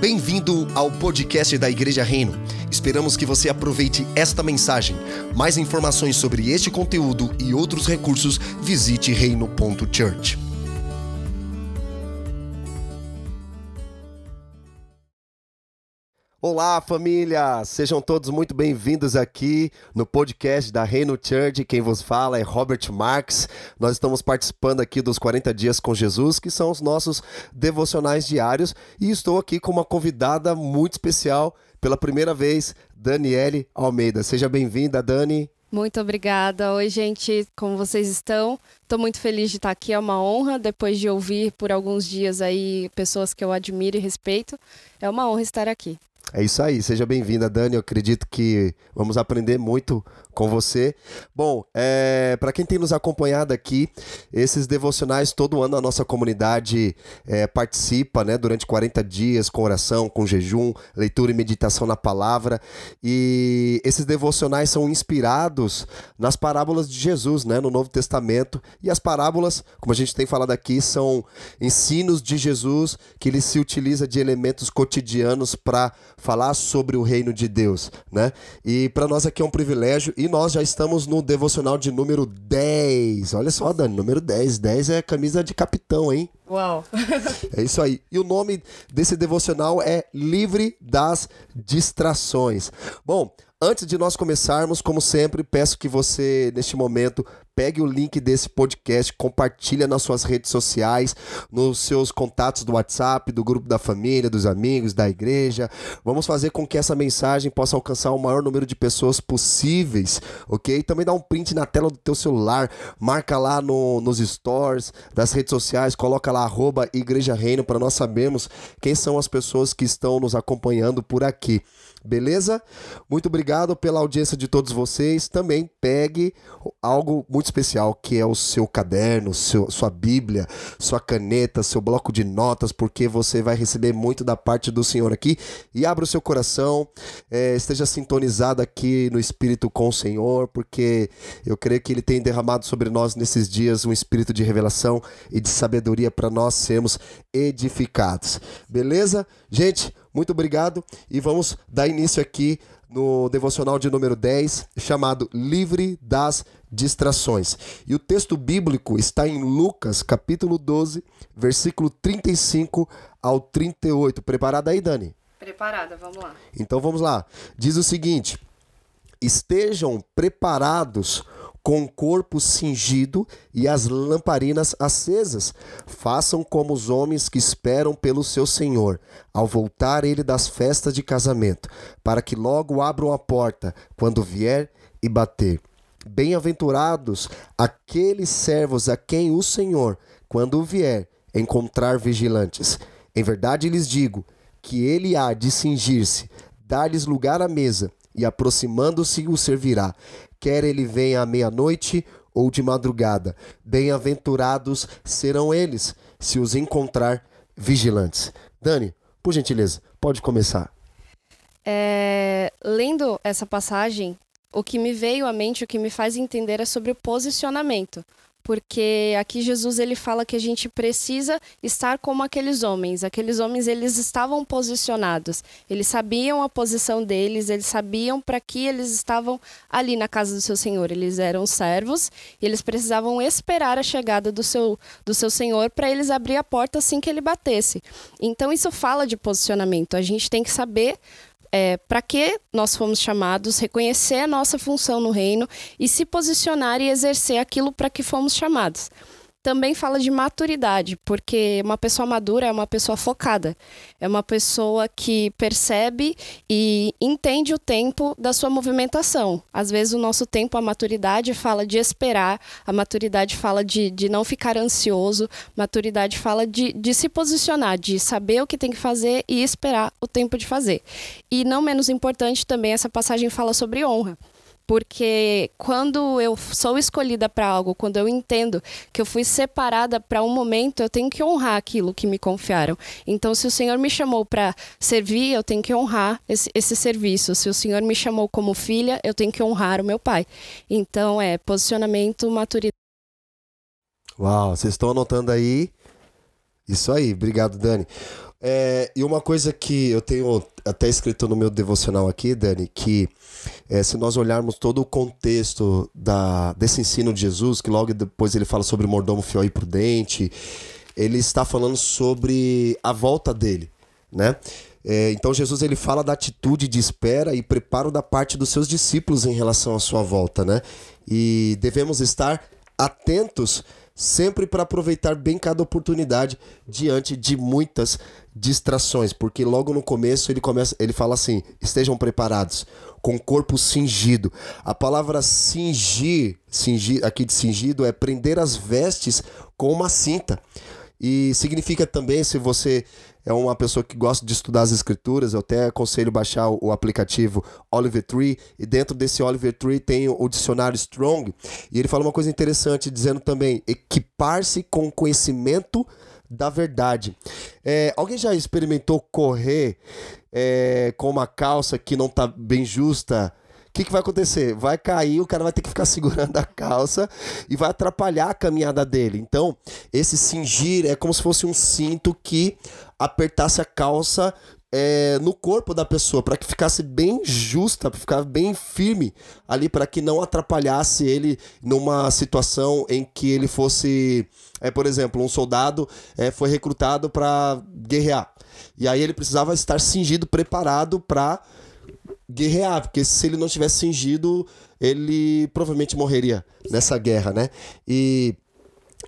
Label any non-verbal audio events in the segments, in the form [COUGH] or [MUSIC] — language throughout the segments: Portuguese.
Bem-vindo ao podcast da Igreja Reino. Esperamos que você aproveite esta mensagem. Mais informações sobre este conteúdo e outros recursos, visite reino.church. Olá, família! Sejam todos muito bem-vindos aqui no podcast da Reino Church. Quem vos fala é Robert Marks. Nós estamos participando aqui dos 40 Dias com Jesus, que são os nossos devocionais diários, e estou aqui com uma convidada muito especial pela primeira vez, Daniele Almeida. Seja bem-vinda, Dani. Muito obrigada. Oi, gente, como vocês estão? Estou muito feliz de estar aqui, é uma honra, depois de ouvir por alguns dias aí pessoas que eu admiro e respeito. É uma honra estar aqui. É isso aí, seja bem-vinda, Dani. Eu acredito que vamos aprender muito com você. Bom, é, para quem tem nos acompanhado aqui, esses devocionais todo ano a nossa comunidade é, participa, né, durante 40 dias com oração, com jejum, leitura e meditação na palavra. E esses devocionais são inspirados nas parábolas de Jesus, né, no Novo Testamento. E as parábolas, como a gente tem falado aqui, são ensinos de Jesus que ele se utiliza de elementos cotidianos para falar sobre o reino de Deus, né? E para nós aqui é um privilégio e nós já estamos no devocional de número 10. Olha só, Dani, número 10. 10 é camisa de capitão, hein? Uau! [LAUGHS] é isso aí. E o nome desse devocional é Livre das Distrações. Bom, Antes de nós começarmos, como sempre, peço que você, neste momento, pegue o link desse podcast, compartilha nas suas redes sociais, nos seus contatos do WhatsApp, do grupo da família, dos amigos, da igreja. Vamos fazer com que essa mensagem possa alcançar o maior número de pessoas possíveis, ok? Também dá um print na tela do teu celular, marca lá no, nos stores das redes sociais, coloca lá arroba Igreja Reino para nós sabermos quem são as pessoas que estão nos acompanhando por aqui. Beleza? Muito obrigado pela audiência de todos vocês. Também pegue algo muito especial, que é o seu caderno, seu, sua Bíblia, sua caneta, seu bloco de notas, porque você vai receber muito da parte do Senhor aqui. E abra o seu coração, é, esteja sintonizado aqui no Espírito com o Senhor, porque eu creio que Ele tem derramado sobre nós nesses dias um espírito de revelação e de sabedoria para nós sermos edificados. Beleza? Gente, muito obrigado e vamos dar início aqui no devocional de número 10, chamado Livre das Distrações. E o texto bíblico está em Lucas, capítulo 12, versículo 35 ao 38. Preparada aí, Dani? Preparada, vamos lá. Então vamos lá. Diz o seguinte: Estejam preparados com o corpo cingido e as lamparinas acesas. Façam como os homens que esperam pelo seu Senhor, ao voltar ele das festas de casamento, para que logo abram a porta quando vier e bater. Bem-aventurados aqueles servos a quem o Senhor, quando vier, encontrar vigilantes. Em verdade lhes digo que ele há de cingir-se, dar-lhes lugar à mesa, e aproximando-se o servirá quer ele venha à meia-noite ou de madrugada. Bem-aventurados serão eles, se os encontrar vigilantes. Dani, por gentileza, pode começar. É, lendo essa passagem, o que me veio à mente, o que me faz entender é sobre o posicionamento porque aqui Jesus ele fala que a gente precisa estar como aqueles homens. Aqueles homens eles estavam posicionados. Eles sabiam a posição deles, eles sabiam para que eles estavam ali na casa do seu Senhor. Eles eram servos e eles precisavam esperar a chegada do seu do seu Senhor para eles abrir a porta assim que ele batesse. Então isso fala de posicionamento. A gente tem que saber é, para que nós fomos chamados, reconhecer a nossa função no reino e se posicionar e exercer aquilo para que fomos chamados também fala de maturidade, porque uma pessoa madura é uma pessoa focada, é uma pessoa que percebe e entende o tempo da sua movimentação. Às vezes, o nosso tempo, a maturidade fala de esperar, a maturidade fala de, de não ficar ansioso, maturidade fala de, de se posicionar, de saber o que tem que fazer e esperar o tempo de fazer. E não menos importante também, essa passagem fala sobre honra porque quando eu sou escolhida para algo, quando eu entendo que eu fui separada para um momento, eu tenho que honrar aquilo que me confiaram. Então, se o Senhor me chamou para servir, eu tenho que honrar esse, esse serviço. Se o Senhor me chamou como filha, eu tenho que honrar o meu pai. Então, é posicionamento, maturidade. Uau, vocês estão anotando aí? Isso aí, obrigado, Dani. É, e uma coisa que eu tenho até escrito no meu devocional aqui, Dani, que é, se nós olharmos todo o contexto da, desse ensino de Jesus, que logo depois ele fala sobre mordomo fiel e prudente, ele está falando sobre a volta dele, né? É, então Jesus ele fala da atitude de espera e preparo da parte dos seus discípulos em relação à sua volta, né? E devemos estar atentos sempre para aproveitar bem cada oportunidade diante de muitas distrações, porque logo no começo ele começa, ele fala assim: "Estejam preparados, com corpo cingido". A palavra cingir, cingir aqui de cingido é prender as vestes com uma cinta. E significa também, se você é uma pessoa que gosta de estudar as escrituras, eu até aconselho baixar o, aplicativo Oliver Tree, e dentro desse Oliver Tree tem o, dicionário Strong, e ele fala uma coisa interessante, dizendo também, equipar-se com conhecimento da verdade. É, alguém já experimentou correr é, com uma calça que não está bem justa? O que, que vai acontecer? Vai cair, o cara vai ter que ficar [LAUGHS] segurando a calça e vai atrapalhar a caminhada dele. Então, esse cingir é como se fosse um cinto que apertasse a calça é, no corpo da pessoa, para que ficasse bem justa, para ficar bem firme ali, para que não atrapalhasse ele numa situação em que ele fosse, é, por exemplo, um soldado é, foi recrutado para guerrear. E aí ele precisava estar cingido, preparado para guerrear, porque se ele não tivesse cingido, ele provavelmente morreria nessa guerra, né? E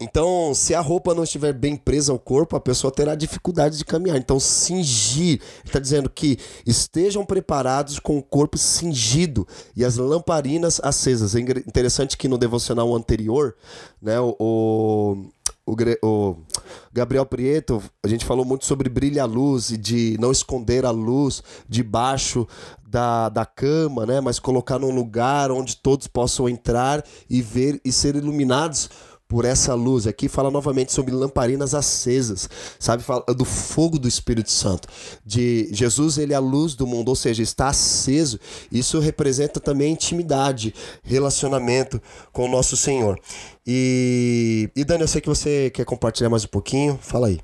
então, se a roupa não estiver bem presa ao corpo, a pessoa terá dificuldade de caminhar. Então, cingir. Está dizendo que estejam preparados com o corpo cingido e as lamparinas acesas. É interessante que no devocional anterior, né, o, o o, Gabriel Prieto, a gente falou muito sobre brilhar a luz e de não esconder a luz debaixo da, da cama, né? Mas colocar num lugar onde todos possam entrar e ver e ser iluminados por essa luz. Aqui fala novamente sobre lamparinas acesas, sabe? Fala do fogo do Espírito Santo. De Jesus, ele é a luz do mundo, ou seja, está aceso. Isso representa também intimidade, relacionamento com o nosso Senhor. E, e Dani, eu sei que você quer compartilhar mais um pouquinho. Fala aí.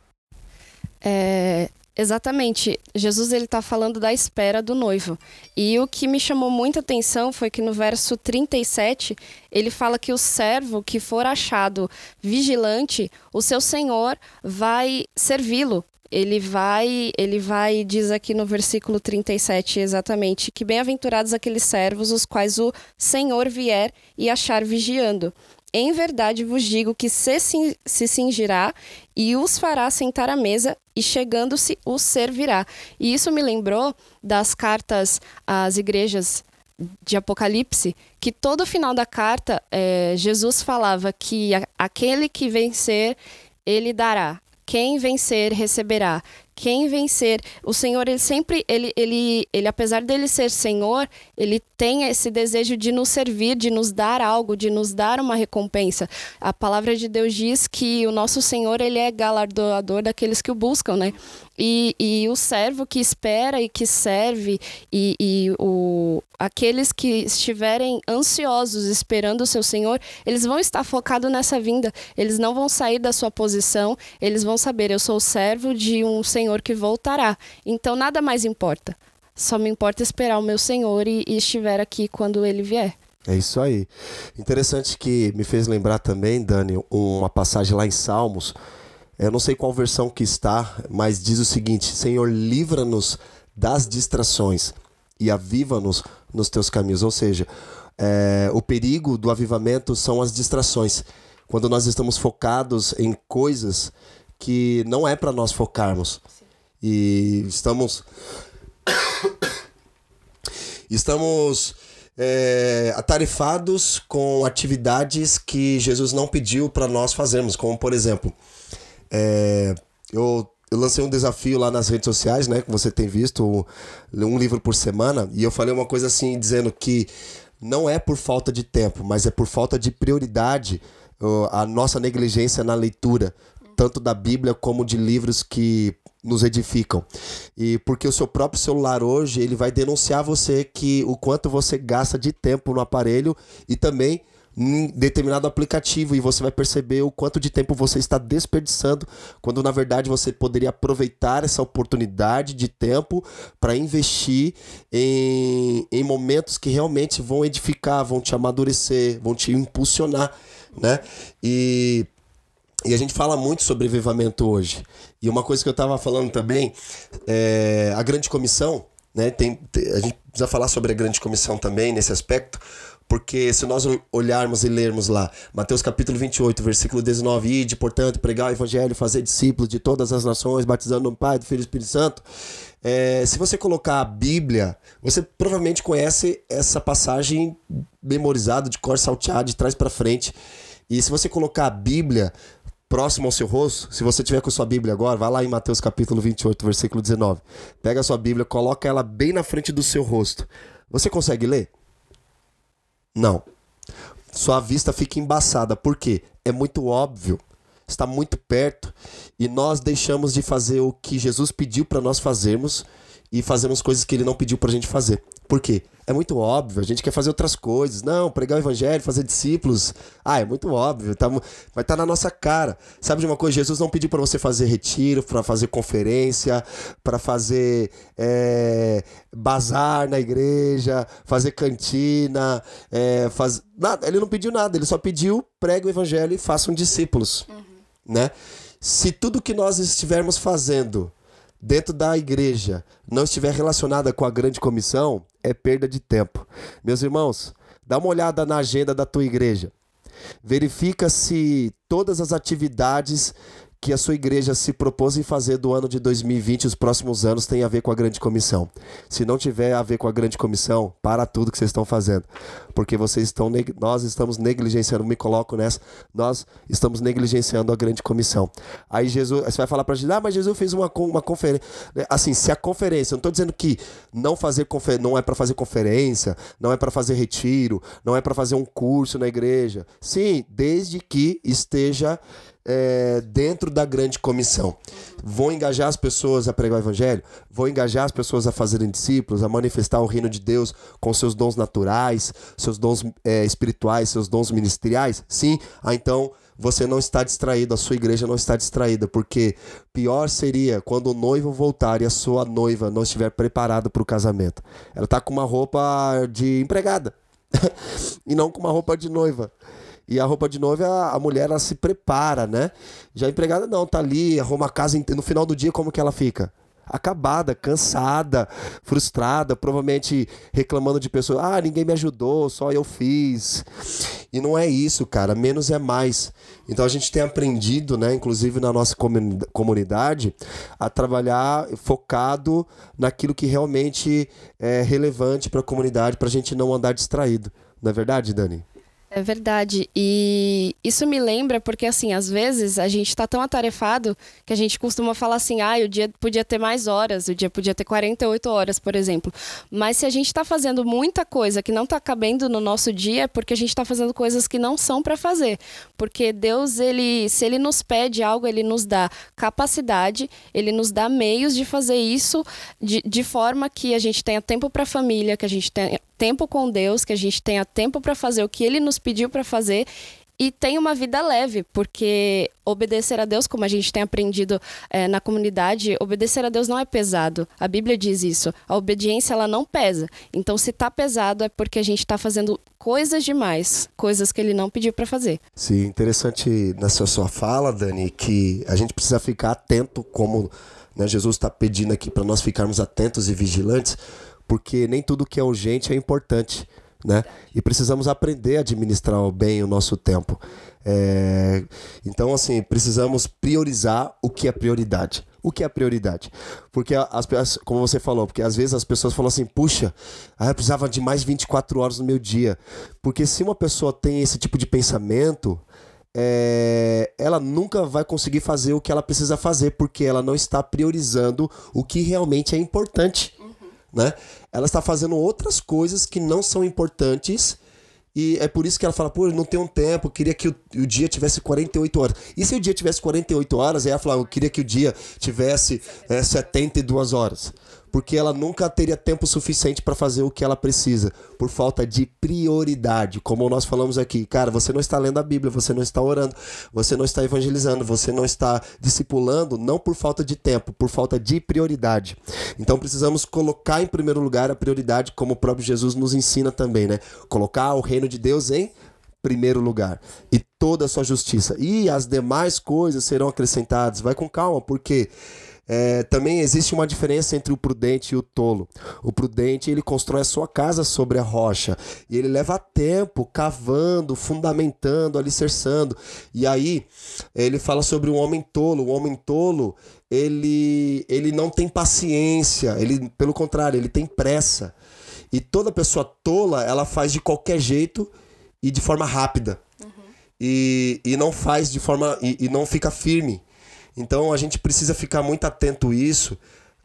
É, Exatamente. Jesus ele está falando da espera do noivo. E o que me chamou muita atenção foi que no verso 37 ele fala que o servo que for achado vigilante, o seu senhor vai servi-lo. Ele vai, ele vai diz aqui no versículo 37 exatamente que bem-aventurados aqueles servos os quais o Senhor vier e achar vigiando. Em verdade vos digo que se, se cingirá e os fará sentar à mesa, e chegando-se os servirá. E isso me lembrou das cartas às igrejas de Apocalipse, que todo final da carta, é, Jesus falava que aquele que vencer, ele dará. Quem vencer receberá quem vencer. O Senhor, ele sempre, ele, ele, ele, apesar dele ser Senhor, ele tem esse desejo de nos servir, de nos dar algo, de nos dar uma recompensa. A palavra de Deus diz que o nosso Senhor, ele é galardoador daqueles que o buscam, né? E, e o servo que espera e que serve, e, e o, aqueles que estiverem ansiosos esperando o seu Senhor, eles vão estar focados nessa vinda, eles não vão sair da sua posição, eles vão saber: eu sou servo de um Senhor que voltará. Então nada mais importa. Só me importa esperar o meu Senhor e, e estiver aqui quando ele vier. É isso aí. Interessante que me fez lembrar também, Dani, uma passagem lá em Salmos eu não sei qual versão que está, mas diz o seguinte: Senhor, livra-nos das distrações e aviva-nos nos teus caminhos. Ou seja, é, o perigo do avivamento são as distrações. Quando nós estamos focados em coisas que não é para nós focarmos. E estamos. estamos é, atarefados com atividades que Jesus não pediu para nós fazermos, como por exemplo é, eu, eu lancei um desafio lá nas redes sociais, né? Que você tem visto, um livro por semana, e eu falei uma coisa assim, dizendo que não é por falta de tempo, mas é por falta de prioridade a nossa negligência na leitura, tanto da Bíblia como de livros que nos edificam. E porque o seu próprio celular hoje, ele vai denunciar você que o quanto você gasta de tempo no aparelho e também em determinado aplicativo e você vai perceber o quanto de tempo você está desperdiçando, quando na verdade você poderia aproveitar essa oportunidade de tempo para investir em, em momentos que realmente vão edificar, vão te amadurecer, vão te impulsionar, né? E e a gente fala muito sobre avivamento hoje. E uma coisa que eu estava falando também, é a grande comissão, né? Tem, a gente precisa falar sobre a grande comissão também nesse aspecto, porque se nós olharmos e lermos lá, Mateus capítulo 28, versículo 19, ide, portanto, pregar o evangelho, fazer discípulos de todas as nações, batizando no Pai, do Filho e do Espírito Santo. É, se você colocar a Bíblia, você provavelmente conhece essa passagem memorizada, de cor salteado, de trás para frente. E se você colocar a Bíblia próximo ao seu rosto, se você tiver com sua Bíblia agora, vai lá em Mateus capítulo 28, versículo 19. Pega a sua Bíblia, coloca ela bem na frente do seu rosto. Você consegue ler? Não. Sua vista fica embaçada. Por quê? É muito óbvio. Está muito perto e nós deixamos de fazer o que Jesus pediu para nós fazermos e fazemos coisas que ele não pediu para a gente fazer. Por quê? É muito óbvio, a gente quer fazer outras coisas. Não, pregar o evangelho, fazer discípulos. Ah, é muito óbvio, tá, vai estar tá na nossa cara. Sabe de uma coisa? Jesus não pediu para você fazer retiro, para fazer conferência, para fazer é, bazar na igreja, fazer cantina, é, faz... nada. Ele não pediu nada, ele só pediu pregue o evangelho e façam discípulos. Uhum. Né? Se tudo que nós estivermos fazendo dentro da igreja não estiver relacionada com a grande comissão, é perda de tempo. Meus irmãos, dá uma olhada na agenda da tua igreja. Verifica se todas as atividades que a sua igreja se propôs em fazer do ano de 2020 e os próximos anos tem a ver com a grande comissão. Se não tiver a ver com a grande comissão, para tudo que vocês estão fazendo, porque vocês estão nós estamos negligenciando, me coloco nessa, nós estamos negligenciando a grande comissão. Aí Jesus, você vai falar para gente, ah, mas Jesus fez uma, uma conferência. Assim, se a conferência, eu não estou dizendo que não fazer não é para fazer conferência, não é para fazer retiro, não é para fazer um curso na igreja. Sim, desde que esteja é, dentro da grande comissão. Vou engajar as pessoas a pregar o evangelho, vou engajar as pessoas a fazerem discípulos, a manifestar o reino de Deus com seus dons naturais, seus dons é, espirituais, seus dons ministeriais. Sim, ah, então você não está distraído, a sua igreja não está distraída, porque pior seria quando o noivo voltar e a sua noiva não estiver preparada para o casamento. Ela está com uma roupa de empregada [LAUGHS] e não com uma roupa de noiva. E a roupa de noiva, a, a mulher, ela se prepara, né? Já a empregada não, tá ali, arruma a casa. No final do dia, como que ela fica? acabada, cansada, frustrada, provavelmente reclamando de pessoas: ah, ninguém me ajudou, só eu fiz. E não é isso, cara, menos é mais. Então a gente tem aprendido, né, inclusive na nossa comunidade, a trabalhar focado naquilo que realmente é relevante para a comunidade, para a gente não andar distraído. Não é verdade, Dani? É verdade. E isso me lembra porque, assim, às vezes a gente está tão atarefado que a gente costuma falar assim: ah, o dia podia ter mais horas, o dia podia ter 48 horas, por exemplo. Mas se a gente está fazendo muita coisa que não está cabendo no nosso dia, é porque a gente está fazendo coisas que não são para fazer. Porque Deus, ele, se ele nos pede algo, ele nos dá capacidade, ele nos dá meios de fazer isso de, de forma que a gente tenha tempo para a família, que a gente tenha tempo com Deus, que a gente tenha tempo para fazer o que ele nos pediu para fazer e tenha uma vida leve, porque obedecer a Deus, como a gente tem aprendido é, na comunidade, obedecer a Deus não é pesado. A Bíblia diz isso. A obediência ela não pesa. Então, se está pesado é porque a gente está fazendo coisas demais, coisas que Ele não pediu para fazer. Sim, interessante nessa sua fala, Dani, que a gente precisa ficar atento, como né, Jesus está pedindo aqui para nós ficarmos atentos e vigilantes porque nem tudo que é urgente é importante. Né? E precisamos aprender a administrar bem o nosso tempo. É... Então, assim, precisamos priorizar o que é prioridade. O que é prioridade? Porque as como você falou, porque às vezes as pessoas falam assim, puxa, ah, eu precisava de mais 24 horas no meu dia. Porque se uma pessoa tem esse tipo de pensamento, é, ela nunca vai conseguir fazer o que ela precisa fazer, porque ela não está priorizando o que realmente é importante né? Ela está fazendo outras coisas que não são importantes. E é por isso que ela fala, pô, não tenho tempo, queria que o, o, dia tivesse 48 horas. E se o dia tivesse 48 horas, aí ela fala, eu queria que o dia tivesse é, 72 horas. Porque ela nunca teria tempo suficiente para fazer o que ela precisa, por falta de prioridade. Como nós falamos aqui, cara, você não está lendo a Bíblia, você não está orando, você não está evangelizando, você não está discipulando, não por falta de tempo, por falta de prioridade. Então precisamos colocar em primeiro lugar a prioridade, como o próprio Jesus nos ensina também, né? Colocar o reino de Deus em primeiro lugar e toda a sua justiça. E as demais coisas serão acrescentadas. Vai com calma, porque é, também existe uma diferença entre o prudente e o tolo. O prudente ele constrói a sua casa sobre a rocha e ele leva tempo cavando, fundamentando, alicerçando. E aí ele fala sobre o homem tolo. O homem tolo ele ele não tem paciência. Ele pelo contrário ele tem pressa. E toda pessoa tola ela faz de qualquer jeito e de forma rápida. Uhum. E, e não faz de forma. E, e, não fica firme. Então a gente precisa ficar muito atento a isso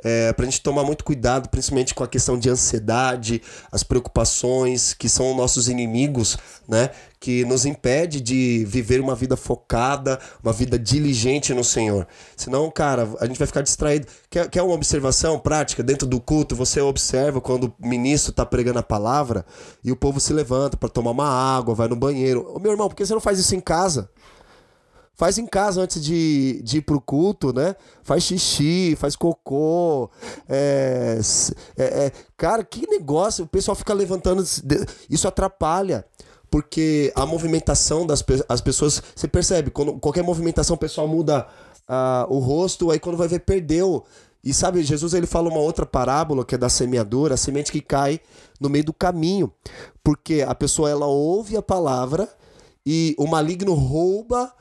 é, para a gente tomar muito cuidado, principalmente com a questão de ansiedade, as preocupações que são nossos inimigos, né? Que nos impede de viver uma vida focada, uma vida diligente no Senhor. Senão, cara, a gente vai ficar distraído. Quer, quer uma observação prática? Dentro do culto, você observa quando o ministro está pregando a palavra e o povo se levanta para tomar uma água, vai no banheiro. Ô, meu irmão, por que você não faz isso em casa? Faz em casa antes de, de ir pro culto, né? Faz xixi, faz cocô. É, é, é, cara, que negócio. O pessoal fica levantando. Isso atrapalha. Porque a movimentação das as pessoas. Você percebe, quando qualquer movimentação o pessoal muda uh, o rosto, aí quando vai ver, perdeu. E sabe, Jesus ele fala uma outra parábola que é da semeadura, a semente que cai no meio do caminho. Porque a pessoa ela ouve a palavra e o maligno rouba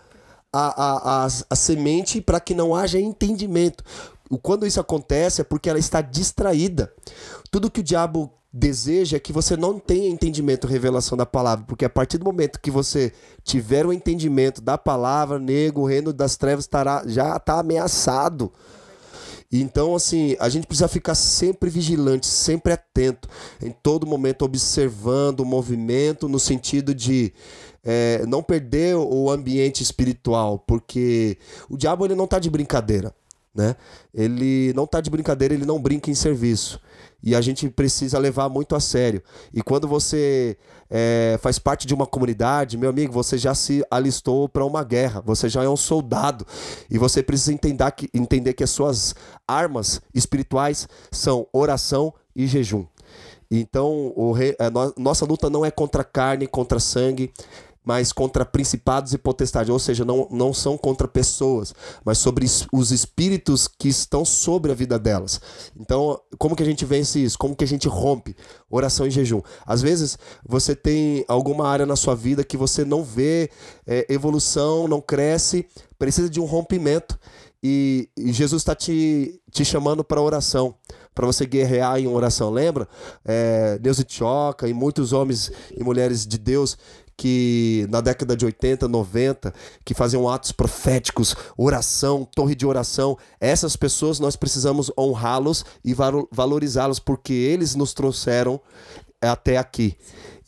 a, a, a, a semente para que não haja entendimento. Quando isso acontece é porque ela está distraída. Tudo que o diabo deseja é que você não tenha entendimento, revelação da palavra, porque a partir do momento que você tiver o entendimento da palavra, nego, o reino das trevas estará, já está ameaçado. Então, assim, a gente precisa ficar sempre vigilante, sempre atento, em todo momento observando o movimento, no sentido de é, não perder o ambiente espiritual, porque o diabo ele não está de brincadeira, né? Ele não está de brincadeira, ele não brinca em serviço. E a gente precisa levar muito a sério. E quando você é, faz parte de uma comunidade, meu amigo, você já se alistou para uma guerra, você já é um soldado. E você precisa entender que, entender que as suas armas espirituais são oração e jejum. Então, o a no, nossa luta não é contra carne, contra sangue, mas contra principados e potestades, ou seja, não, não são contra pessoas, mas sobre os espíritos que estão sobre a vida delas. Então, como que a gente vence isso? Como que a gente rompe? Oração e jejum. Às vezes, você tem alguma área na sua vida que você não vê é, evolução, não cresce, precisa de um rompimento. E, e Jesus está te, te chamando para oração, para você guerrear em oração. Lembra? É, Deus te choca e muitos homens e mulheres de Deus que na década de 80, 90, que faziam atos proféticos, oração, torre de oração. Essas pessoas nós precisamos honrá-los e valorizá-los porque eles nos trouxeram até aqui.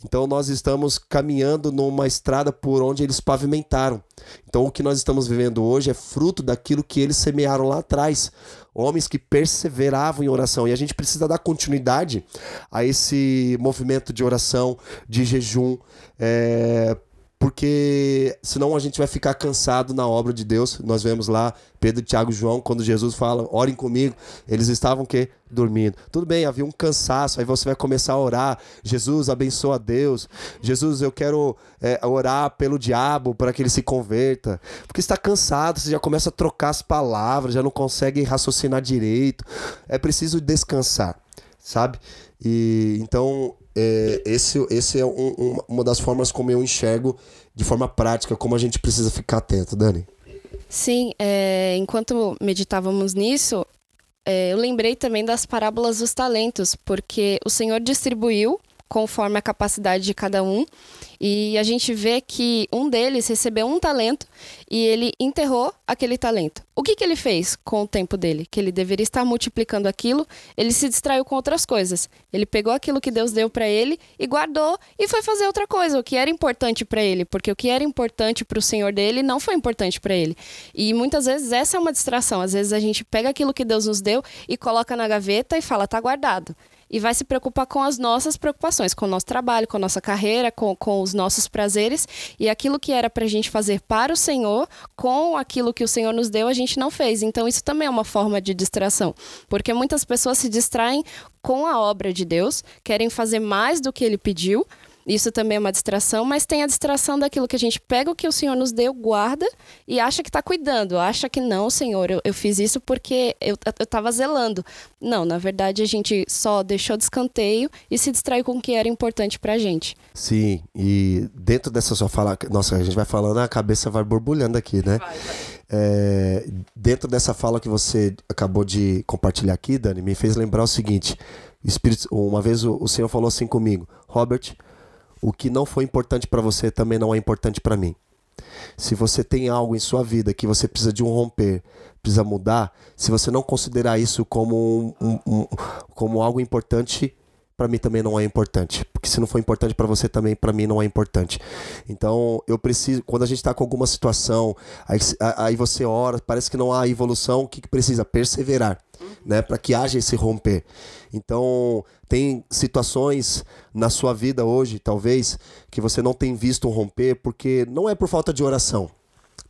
Então nós estamos caminhando numa estrada por onde eles pavimentaram. Então o que nós estamos vivendo hoje é fruto daquilo que eles semearam lá atrás homens que perseveravam em oração. E a gente precisa dar continuidade a esse movimento de oração, de jejum, é, porque senão a gente vai ficar cansado na obra de Deus. Nós vemos lá Pedro, Tiago e João, quando Jesus fala, orem comigo, eles estavam que dormindo. Tudo bem, havia um cansaço, aí você vai começar a orar. Jesus, abençoa Deus. Jesus, eu quero é, orar pelo diabo para que ele se converta. Porque está cansado, você já começa a trocar as palavras, já não consegue raciocinar direito. É preciso descansar, sabe? E então é, esse, esse é um, um, uma das formas como eu enxergo de forma prática como a gente precisa ficar atento, Dani. Sim, é, enquanto meditávamos nisso, é, eu lembrei também das parábolas dos talentos, porque o Senhor distribuiu conforme a capacidade de cada um. E a gente vê que um deles recebeu um talento e ele enterrou aquele talento. O que, que ele fez com o tempo dele? Que ele deveria estar multiplicando aquilo, ele se distraiu com outras coisas. Ele pegou aquilo que Deus deu para ele e guardou e foi fazer outra coisa, o que era importante para ele, porque o que era importante para o Senhor dele não foi importante para ele. E muitas vezes essa é uma distração. Às vezes a gente pega aquilo que Deus nos deu e coloca na gaveta e fala, tá guardado e vai se preocupar com as nossas preocupações, com o nosso trabalho, com a nossa carreira, com, com os nossos prazeres. E aquilo que era para a gente fazer para o Senhor, com aquilo que o Senhor nos deu, a gente não fez. Então, isso também é uma forma de distração, porque muitas pessoas se distraem com a obra de Deus, querem fazer mais do que ele pediu isso também é uma distração, mas tem a distração daquilo que a gente pega o que o Senhor nos deu, guarda e acha que está cuidando. Acha que não, Senhor, eu, eu fiz isso porque eu estava zelando. Não, na verdade a gente só deixou de escanteio e se distraiu com o que era importante para a gente. Sim, e dentro dessa sua fala, nossa, a gente vai falando, a cabeça vai borbulhando aqui, né? Vai, vai. É, dentro dessa fala que você acabou de compartilhar aqui, Dani, me fez lembrar o seguinte: Espírito, uma vez o, o Senhor falou assim comigo, Robert, o que não foi importante para você também não é importante para mim. Se você tem algo em sua vida que você precisa de um romper, precisa mudar, se você não considerar isso como, um, um, um, como algo importante, para mim também não é importante. Porque se não for importante para você também, para mim não é importante. Então, eu preciso, quando a gente está com alguma situação, aí, aí, você ora, parece que não há evolução, o que, que precisa? Perseverar, né? Para que haja esse romper. Então, tem situações na sua vida hoje, talvez, que você não tem visto um romper, porque não é por falta de oração.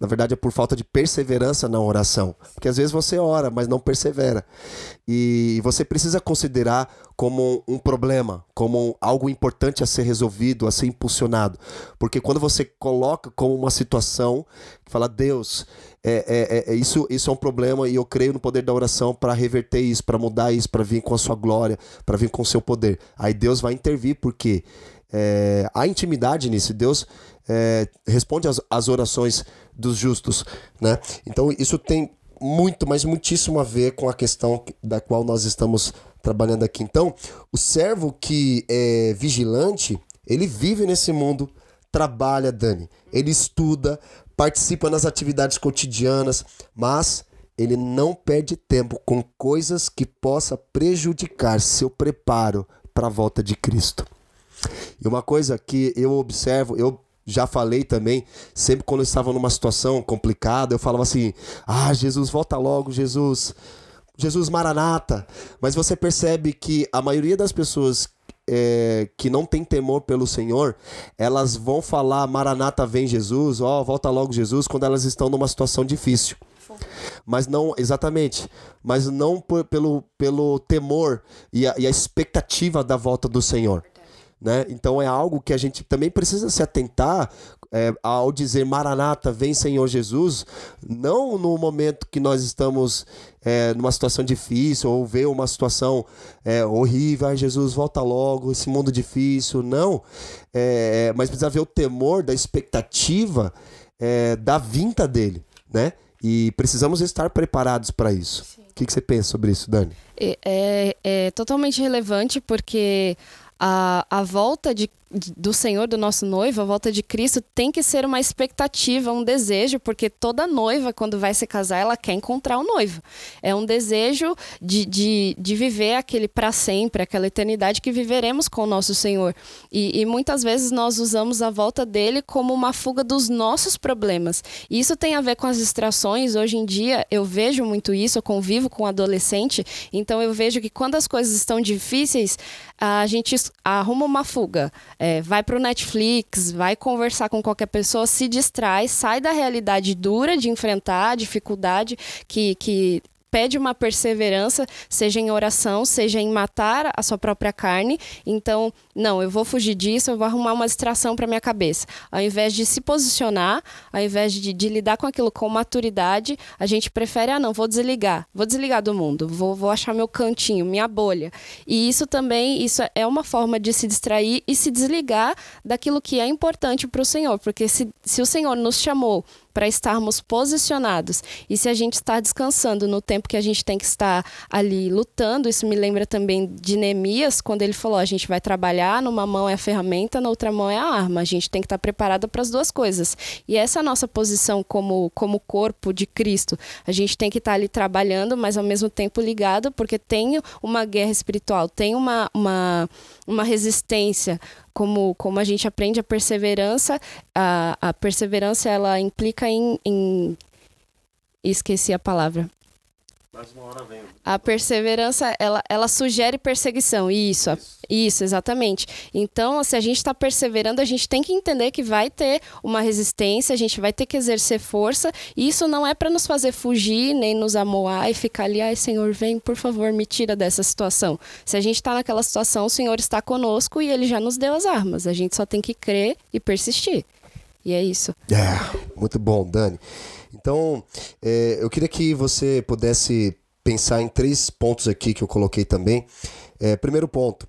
Na verdade, é por falta de perseverança na oração. Porque às vezes você ora, mas não persevera. E você precisa considerar como um problema, como algo importante a ser resolvido, a ser impulsionado. Porque quando você coloca como uma situação, fala, Deus, é, é, é, isso, isso é um problema e eu creio no poder da oração para reverter isso, para mudar isso, para vir com a sua glória, para vir com o seu poder. Aí Deus vai intervir, porque é, há intimidade nisso. Deus é, responde às, orações dos justos, né? Então isso tem muito, mas muitíssimo a ver com a questão da qual nós estamos trabalhando aqui. Então, o servo que é vigilante, ele vive nesse mundo, trabalha, Dani, ele estuda, participa nas atividades cotidianas, mas ele não perde tempo com coisas que possa prejudicar seu preparo para a volta de Cristo. E uma coisa que eu observo, eu já falei também, sempre quando eu estava numa situação complicada, eu falava assim: "Ah, Jesus, volta logo, Jesus. Jesus Maranata". Mas você percebe que a maioria das pessoas é, que não tem temor pelo Senhor, elas vão falar Maranata vem Jesus, ó, oh, volta logo Jesus, quando elas estão numa situação difícil. Mas não, exatamente, mas não por, pelo, pelo temor e a, e a expectativa da volta do Senhor. Né? Então é algo que a gente também precisa se atentar é, ao dizer Maranata, vem Senhor Jesus, não no momento que nós estamos é, numa situação difícil ou ver uma situação é, horrível, ai Jesus, volta logo, esse mundo difícil, não. É, mas precisa ver o temor da expectativa é, da vinda dele, né? E precisamos estar preparados para isso. O que, que, você pensa sobre isso, Dani? É, é, é totalmente relevante porque a, a volta de do Senhor, do nosso noivo, a volta de Cristo, tem que ser uma expectativa, um desejo, porque toda noiva, quando vai se casar, ela quer encontrar o noivo. É um desejo de, de, de viver aquele para sempre, aquela eternidade que viveremos com o nosso Senhor. E, e, muitas vezes nós usamos a volta dele como uma fuga dos nossos problemas. E isso tem a ver com as distrações. Hoje em dia, eu vejo muito isso, eu convivo com adolescente, então eu vejo que quando as coisas estão difíceis, a gente arruma uma fuga é, vai para o Netflix, vai conversar com qualquer pessoa, se distrai, sai da realidade dura de enfrentar a dificuldade que, que pede uma perseverança, seja em oração, seja em matar a sua própria carne. Então, não, eu vou fugir disso, eu vou arrumar uma distração para minha cabeça. Ao invés de se posicionar, ao invés de, de, lidar com aquilo com maturidade, a gente prefere, ah, não, vou desligar, vou desligar do mundo, vou, vou achar meu cantinho, minha bolha. E isso também, isso é uma forma de se distrair e se desligar daquilo que é importante para o Senhor, porque se, se o Senhor nos chamou para estarmos posicionados. E se a gente está descansando no tempo que a gente tem que estar ali lutando, isso me lembra também de Neemias, quando ele falou: a gente vai trabalhar, numa mão é a ferramenta, na outra mão é a arma. A gente tem que estar preparado para as duas coisas. E essa é a nossa posição como, como corpo de Cristo. A gente tem que estar ali trabalhando, mas ao mesmo tempo ligado, porque tem uma guerra espiritual, tem uma, uma, uma resistência como, como a gente aprende a perseverança, a, a perseverança ela implica em, em... Esqueci a palavra. Mais uma hora vem. A perseverança, ela, ela sugere perseguição. Isso, isso, isso exatamente. Então, se a gente está perseverando, a gente tem que entender que vai ter uma resistência, a gente vai ter que exercer força. E isso não é para nos fazer fugir, nem nos amoar e ficar ali, ai, Senhor, vem, por favor, me tira dessa situação. Se a gente está naquela situação, o Senhor está conosco e ele já nos deu as armas. A gente só tem que crer e persistir. E é isso. É, muito bom, Dani. Então, é, eu queria que você pudesse pensar em três pontos aqui que eu coloquei também. É, primeiro ponto,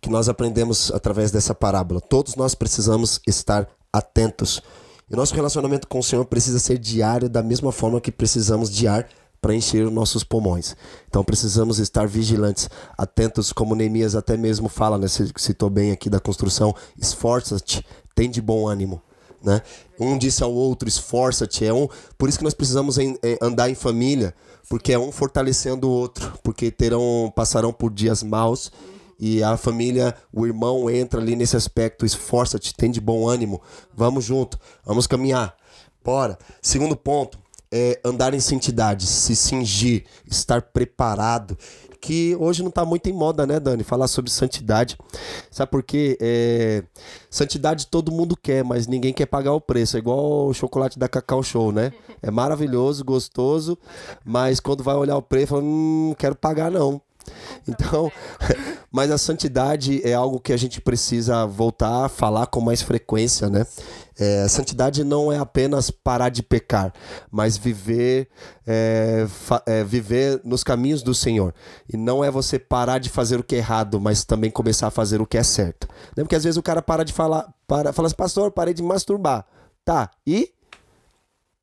que nós aprendemos através dessa parábola: todos nós precisamos estar atentos. E nosso relacionamento com o Senhor precisa ser diário, da mesma forma que precisamos de ar para encher os nossos pulmões. Então precisamos estar vigilantes, atentos, como Neemias até mesmo fala, né? Citou bem aqui da construção: esforça-te, tem de bom ânimo né? Um disse ao outro, esforça-te. É um, por isso que nós precisamos em, em, andar em família, porque é um fortalecendo o outro, porque terão passarão por dias maus e a família, o irmão entra ali nesse aspecto, esforça-te, tem de bom ânimo, vamos junto, vamos caminhar. Bora. Segundo ponto, é andar em santidade, se cingir, estar preparado que hoje não está muito em moda, né, Dani? Falar sobre santidade. Sabe por quê? É... Santidade todo mundo quer, mas ninguém quer pagar o preço. É igual o chocolate da Cacau Show, né? É maravilhoso, gostoso, mas quando vai olhar o preço, fala, hum, quero pagar não. Então, [LAUGHS] mas a santidade é algo que a gente precisa voltar a falar com mais frequência, né? É, santidade não é apenas parar de pecar, mas viver, é, é, viver nos caminhos do Senhor. E não é você parar de fazer o que é errado, mas também começar a fazer o que é certo. Né? Porque às vezes o cara para de falar, para, fala assim, pastor, parei de masturbar. Tá, e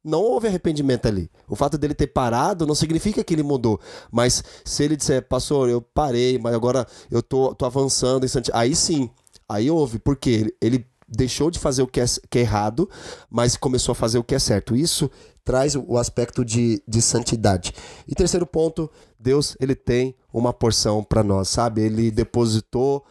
não houve arrependimento ali. O fato dele ter parado não significa que ele mudou. Mas se ele disser, pastor, eu parei, mas agora eu tô, tô avançando em. Aí sim, aí houve. Porque ele, ele deixou de fazer o que é, que é errado, mas começou a fazer o que é certo. Isso traz o aspecto de, de santidade. E terceiro ponto, Deus ele tem uma porção para nós, sabe? Ele depositou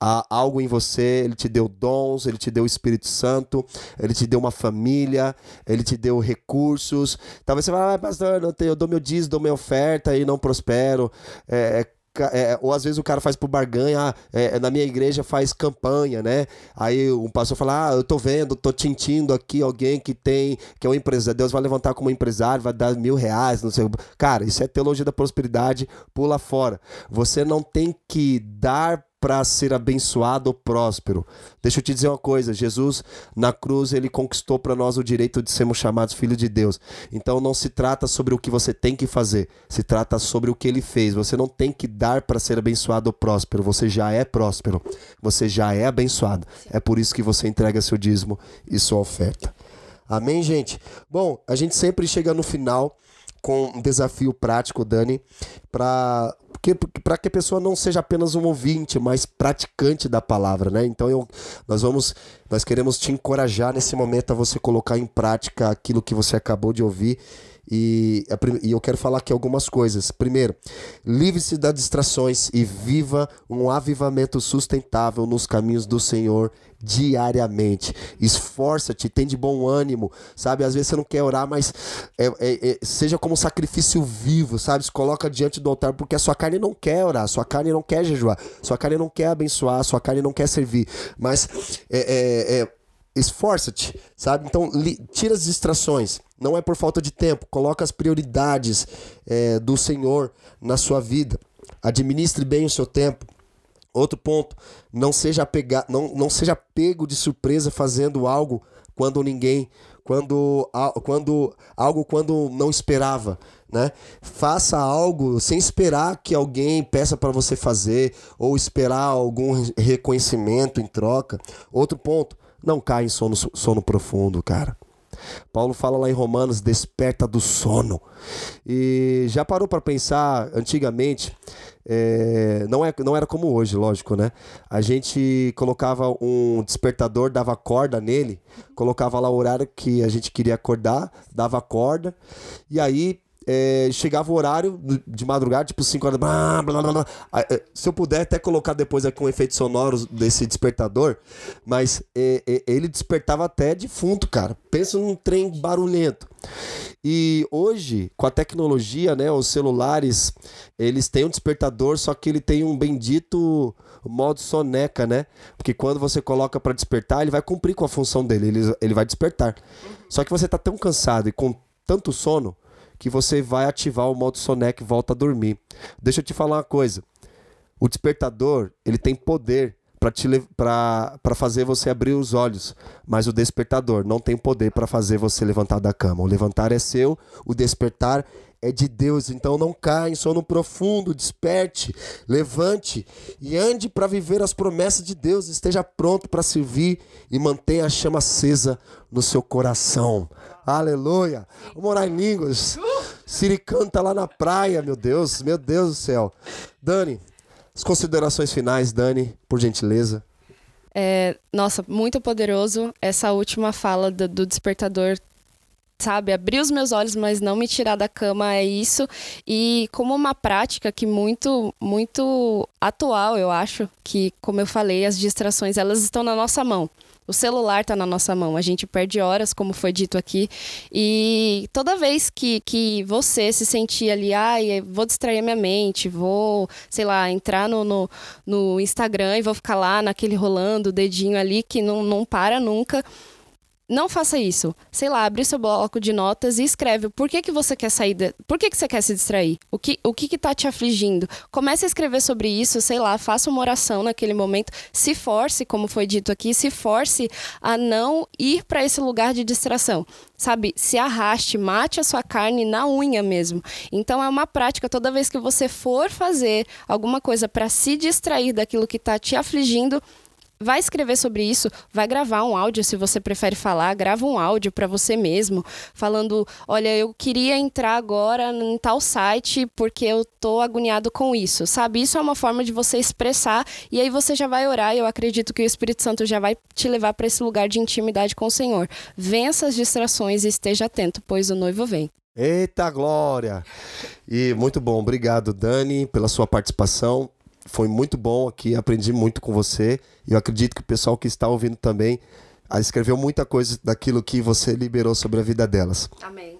ah, algo em você, ele te deu dons, ele te deu o Espírito Santo, ele te deu uma família, ele te deu recursos. Talvez você fale, ah, pastor, eu, tenho, eu dou meu dízimo, dou minha oferta e não prospero. É, é é, ou às vezes o cara faz por barganha, ah, é, na minha igreja faz campanha, né? Aí um pastor fala, ah, eu tô vendo, tô tintindo aqui alguém que tem, que é um empresário, Deus vai levantar como empresário, vai dar mil reais, não sei. Cara, isso é teologia da prosperidade, pula fora. Você não tem que dar para ser abençoado ou próspero. Deixa eu te dizer uma coisa: Jesus, na cruz, ele conquistou para nós o direito de sermos chamados filhos de Deus. Então não se trata sobre o que você tem que fazer, se trata sobre o que ele fez. Você não tem que dar para ser abençoado ou próspero, você já é próspero, você já é abençoado. É por isso que você entrega seu dízimo e sua oferta. Amém, gente? Bom, a gente sempre chega no final com um desafio prático, Dani, para para que a pessoa não seja apenas um ouvinte, mas praticante da palavra, né? Então eu, nós vamos, nós queremos te encorajar nesse momento a você colocar em prática aquilo que você acabou de ouvir e, e eu quero falar aqui algumas coisas. Primeiro, livre-se das distrações e viva um avivamento sustentável nos caminhos do Senhor diariamente. Esforça-te, tem de bom ânimo, sabe? Às vezes você não quer orar, mas é, é, é, seja como um sacrifício vivo, sabe? Se coloca diante do altar, porque a sua carne não quer orar, sua carne não quer jejuar, sua carne não quer abençoar, sua carne não quer servir. Mas é, é, é esforça-te, sabe? Então, li, tira as distrações. Não é por falta de tempo. Coloca as prioridades é, do Senhor na sua vida. Administre bem o seu tempo. Outro ponto, não seja, pega, não, não seja pego de surpresa fazendo algo quando ninguém, quando, quando algo quando não esperava, né? Faça algo sem esperar que alguém peça para você fazer ou esperar algum reconhecimento em troca. Outro ponto, não cai em sono, sono profundo, cara. Paulo fala lá em Romanos: desperta do sono. E já parou para pensar, antigamente, é, não, é, não era como hoje, lógico, né? A gente colocava um despertador, dava corda nele, colocava lá o horário que a gente queria acordar, dava corda, e aí é, chegava o horário de madrugada, tipo 5 horas. Blá, blá, blá, é, Se eu puder até colocar depois aqui um efeito sonoro desse despertador, mas é, é, ele despertava até defunto, cara. Pensa num trem barulhento. E hoje, com a tecnologia, né, os celulares, eles têm um despertador, só que ele tem um bendito modo soneca, né? Porque quando você coloca para despertar, ele vai cumprir com a função dele, ele, ele vai despertar. Só que você tá tão cansado e com tanto sono que você vai ativar o modo soneca e volta a dormir. Deixa eu te falar uma coisa. O despertador, ele tem poder para fazer você abrir os olhos, mas o despertador não tem poder para fazer você levantar da cama. O levantar é seu, o despertar é de Deus. Então não caia em sono profundo, desperte, levante e ande para viver as promessas de Deus. Esteja pronto para servir e mantenha a chama acesa no seu coração. Aleluia. Vamos orar em línguas. Siri canta lá na praia, meu Deus, meu Deus do céu. Dani, as considerações finais, Dani, por gentileza. É, nossa, muito poderoso essa última fala do, do despertador sabe, abrir os meus olhos, mas não me tirar da cama é isso. E como uma prática que muito muito atual, eu acho, que como eu falei, as distrações elas estão na nossa mão. O celular está na nossa mão, a gente perde horas, como foi dito aqui. E toda vez que, que você se sentir ali, ai, ah, vou distrair minha mente, vou, sei lá, entrar no, no, no Instagram e vou ficar lá naquele rolando o dedinho ali que não, não para nunca não faça isso. Sei lá, abre seu bloco de notas e escreve por que, que você quer sair, de... por que, que você quer se distrair? O que, o que que tá te afligindo? Comece a escrever sobre isso, sei lá, faça uma oração naquele momento, se force, como foi dito aqui, se force a não ir para esse lugar de distração. Sabe, se arraste, mate a sua carne na unha mesmo. Então é uma prática toda vez que você for fazer alguma coisa para se distrair daquilo que está te afligindo, vai escrever sobre isso, vai gravar um áudio se você prefere falar, grava um áudio para você mesmo, falando, olha, eu queria entrar agora em tal site porque eu tô agoniado com isso, sabe? Isso é uma forma de você expressar e aí você já vai orar e eu acredito que o Espírito Santo já vai te levar para esse lugar de intimidade com o Senhor. Vença as distrações e esteja atento, pois o noivo vem. Eita glória! E muito bom, obrigado Dani pela sua participação foi muito bom aqui, aprendi muito com você. E eu acredito que o pessoal que está ouvindo também ah, escreveu muita coisa daquilo que você liberou sobre a vida delas. Amém.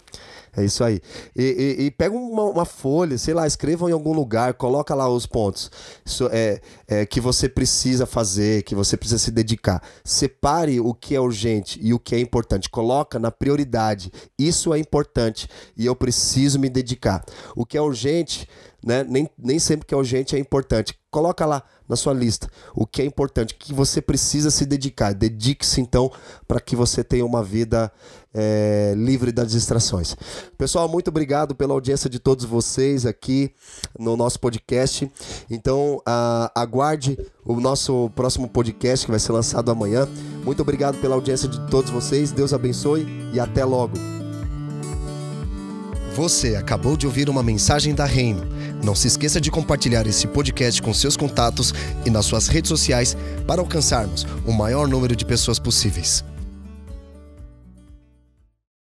É isso aí. E, e, e pega uma, uma, folha, sei lá, escreva em algum lugar, coloca lá os pontos isso é, é, que você precisa fazer, que você precisa se dedicar. Separe o que é urgente e o que é importante. Coloca na prioridade. Isso é importante e eu preciso me dedicar. O que é urgente, né? Nem, nem sempre que é urgente é importante. Coloca lá na sua lista o que é importante, que você precisa se dedicar. Dedique-se então para que você tenha uma vida é, livre das distrações. Pessoal, muito obrigado pela audiência de todos vocês aqui no nosso podcast. Então, uh, aguarde o nosso próximo podcast que vai ser lançado amanhã. Muito obrigado pela audiência de todos vocês. Deus abençoe e até logo. Você acabou de ouvir uma mensagem da Reino. Não se esqueça de compartilhar esse podcast com seus contatos e nas suas redes sociais para alcançarmos o maior número de pessoas possíveis.